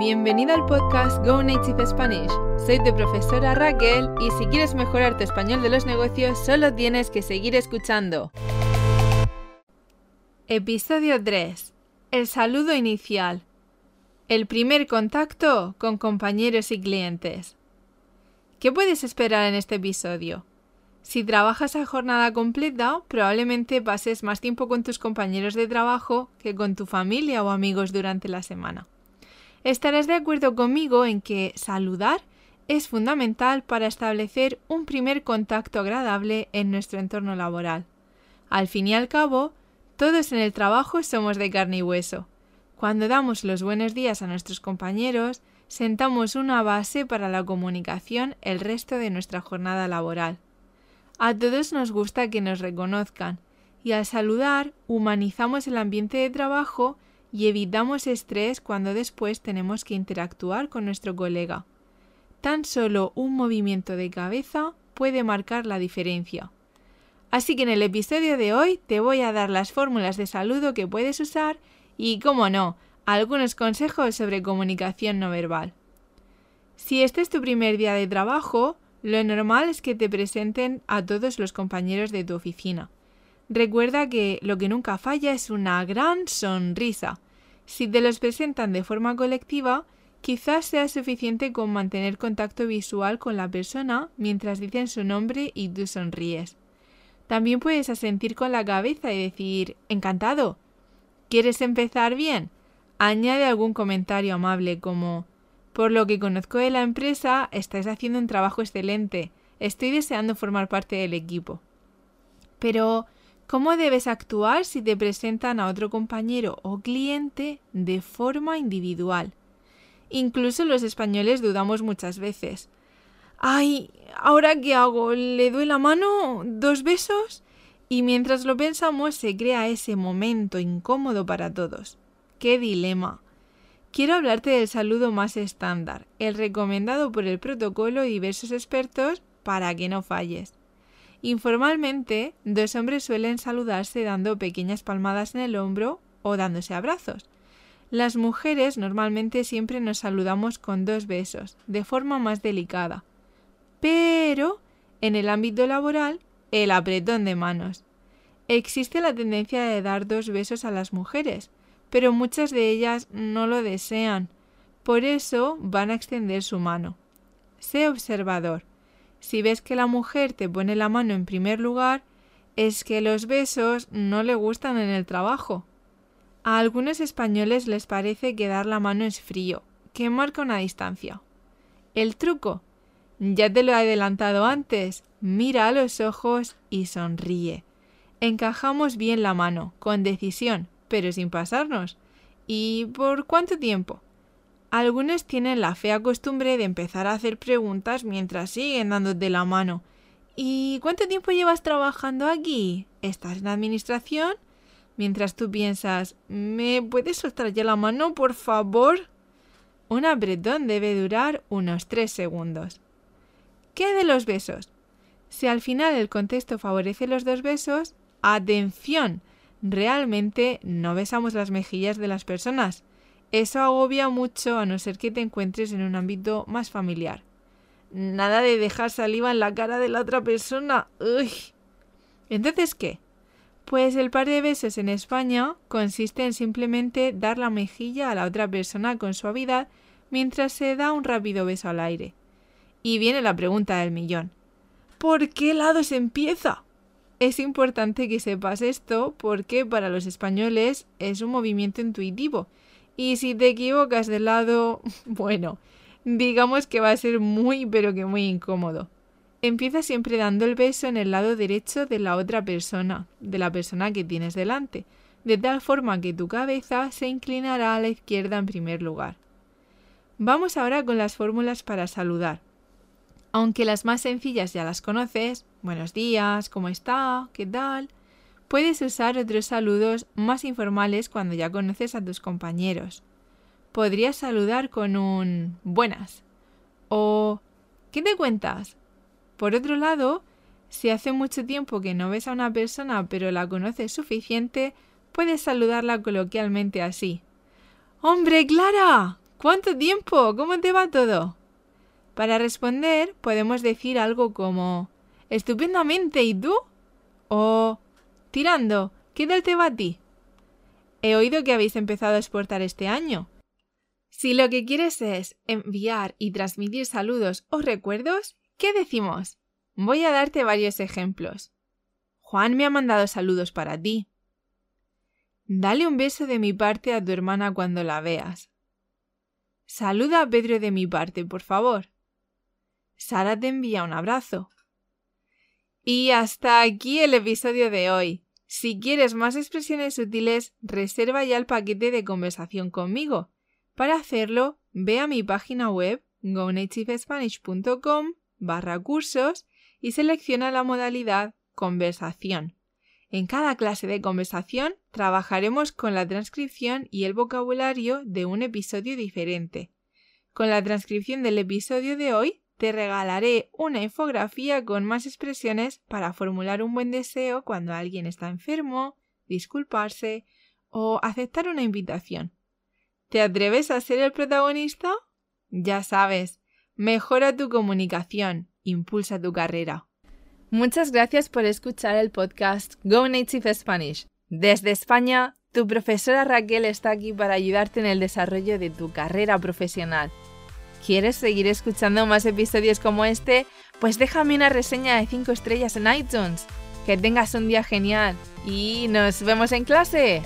bienvenido al podcast Go Native Spanish. Soy tu profesora Raquel y si quieres mejorar tu español de los negocios solo tienes que seguir escuchando. Episodio 3. El saludo inicial. El primer contacto con compañeros y clientes. ¿Qué puedes esperar en este episodio? Si trabajas a jornada completa, probablemente pases más tiempo con tus compañeros de trabajo que con tu familia o amigos durante la semana. Estarás de acuerdo conmigo en que saludar es fundamental para establecer un primer contacto agradable en nuestro entorno laboral. Al fin y al cabo, todos en el trabajo somos de carne y hueso. Cuando damos los buenos días a nuestros compañeros, sentamos una base para la comunicación el resto de nuestra jornada laboral. A todos nos gusta que nos reconozcan, y al saludar humanizamos el ambiente de trabajo y evitamos estrés cuando después tenemos que interactuar con nuestro colega. Tan solo un movimiento de cabeza puede marcar la diferencia. Así que en el episodio de hoy te voy a dar las fórmulas de saludo que puedes usar y, como no, algunos consejos sobre comunicación no verbal. Si este es tu primer día de trabajo, lo normal es que te presenten a todos los compañeros de tu oficina. Recuerda que lo que nunca falla es una gran sonrisa. Si te los presentan de forma colectiva, quizás sea suficiente con mantener contacto visual con la persona mientras dicen su nombre y tú sonríes. También puedes asentir con la cabeza y decir encantado. ¿Quieres empezar bien? Añade algún comentario amable como por lo que conozco de la empresa, estáis haciendo un trabajo excelente. Estoy deseando formar parte del equipo. Pero ¿Cómo debes actuar si te presentan a otro compañero o cliente de forma individual? Incluso los españoles dudamos muchas veces. Ay, ¿ahora qué hago? ¿Le doy la mano? ¿Dos besos? Y mientras lo pensamos se crea ese momento incómodo para todos. ¡Qué dilema! Quiero hablarte del saludo más estándar, el recomendado por el protocolo y diversos expertos para que no falles. Informalmente, dos hombres suelen saludarse dando pequeñas palmadas en el hombro o dándose abrazos. Las mujeres normalmente siempre nos saludamos con dos besos, de forma más delicada. Pero, en el ámbito laboral, el apretón de manos. Existe la tendencia de dar dos besos a las mujeres, pero muchas de ellas no lo desean. Por eso van a extender su mano. Sé observador. Si ves que la mujer te pone la mano en primer lugar, es que los besos no le gustan en el trabajo. A algunos españoles les parece que dar la mano es frío, que marca una distancia. El truco. Ya te lo he adelantado antes. Mira a los ojos y sonríe. Encajamos bien la mano, con decisión, pero sin pasarnos. ¿Y por cuánto tiempo? Algunos tienen la fea costumbre de empezar a hacer preguntas mientras siguen dándote la mano. ¿Y cuánto tiempo llevas trabajando aquí? ¿Estás en administración? Mientras tú piensas, ¿me puedes soltar ya la mano, por favor? Un apretón debe durar unos tres segundos. ¿Qué de los besos? Si al final el contexto favorece los dos besos, atención, realmente no besamos las mejillas de las personas, eso agobia mucho a no ser que te encuentres en un ámbito más familiar. Nada de dejar saliva en la cara de la otra persona. Uy. Entonces, ¿qué? Pues el par de besos en España consiste en simplemente dar la mejilla a la otra persona con suavidad mientras se da un rápido beso al aire. Y viene la pregunta del millón. ¿Por qué lado se empieza? Es importante que sepas esto porque para los españoles es un movimiento intuitivo y si te equivocas de lado, bueno, digamos que va a ser muy pero que muy incómodo. Empieza siempre dando el beso en el lado derecho de la otra persona, de la persona que tienes delante, de tal forma que tu cabeza se inclinará a la izquierda en primer lugar. Vamos ahora con las fórmulas para saludar. Aunque las más sencillas ya las conoces, buenos días, ¿cómo está? ¿Qué tal? Puedes usar otros saludos más informales cuando ya conoces a tus compañeros. Podrías saludar con un buenas o ¿qué te cuentas? Por otro lado, si hace mucho tiempo que no ves a una persona pero la conoces suficiente, puedes saludarla coloquialmente así. ¡Hombre, Clara! ¿Cuánto tiempo? ¿Cómo te va todo? Para responder podemos decir algo como Estupendamente, ¿y tú? O Tirando, ¿qué tal te va a ti? He oído que habéis empezado a exportar este año. Si lo que quieres es enviar y transmitir saludos o recuerdos, ¿qué decimos? Voy a darte varios ejemplos. Juan me ha mandado saludos para ti. Dale un beso de mi parte a tu hermana cuando la veas. Saluda a Pedro de mi parte, por favor. Sara te envía un abrazo. Y hasta aquí el episodio de hoy. Si quieres más expresiones útiles, reserva ya el paquete de conversación conmigo. Para hacerlo, ve a mi página web gonativespanish.com barra cursos y selecciona la modalidad conversación. En cada clase de conversación trabajaremos con la transcripción y el vocabulario de un episodio diferente. Con la transcripción del episodio de hoy te regalaré una infografía con más expresiones para formular un buen deseo cuando alguien está enfermo, disculparse o aceptar una invitación. ¿Te atreves a ser el protagonista? Ya sabes, mejora tu comunicación, impulsa tu carrera. Muchas gracias por escuchar el podcast Go Native Spanish. Desde España, tu profesora Raquel está aquí para ayudarte en el desarrollo de tu carrera profesional. ¿Quieres seguir escuchando más episodios como este? Pues déjame una reseña de 5 estrellas en iTunes. Que tengas un día genial y nos vemos en clase.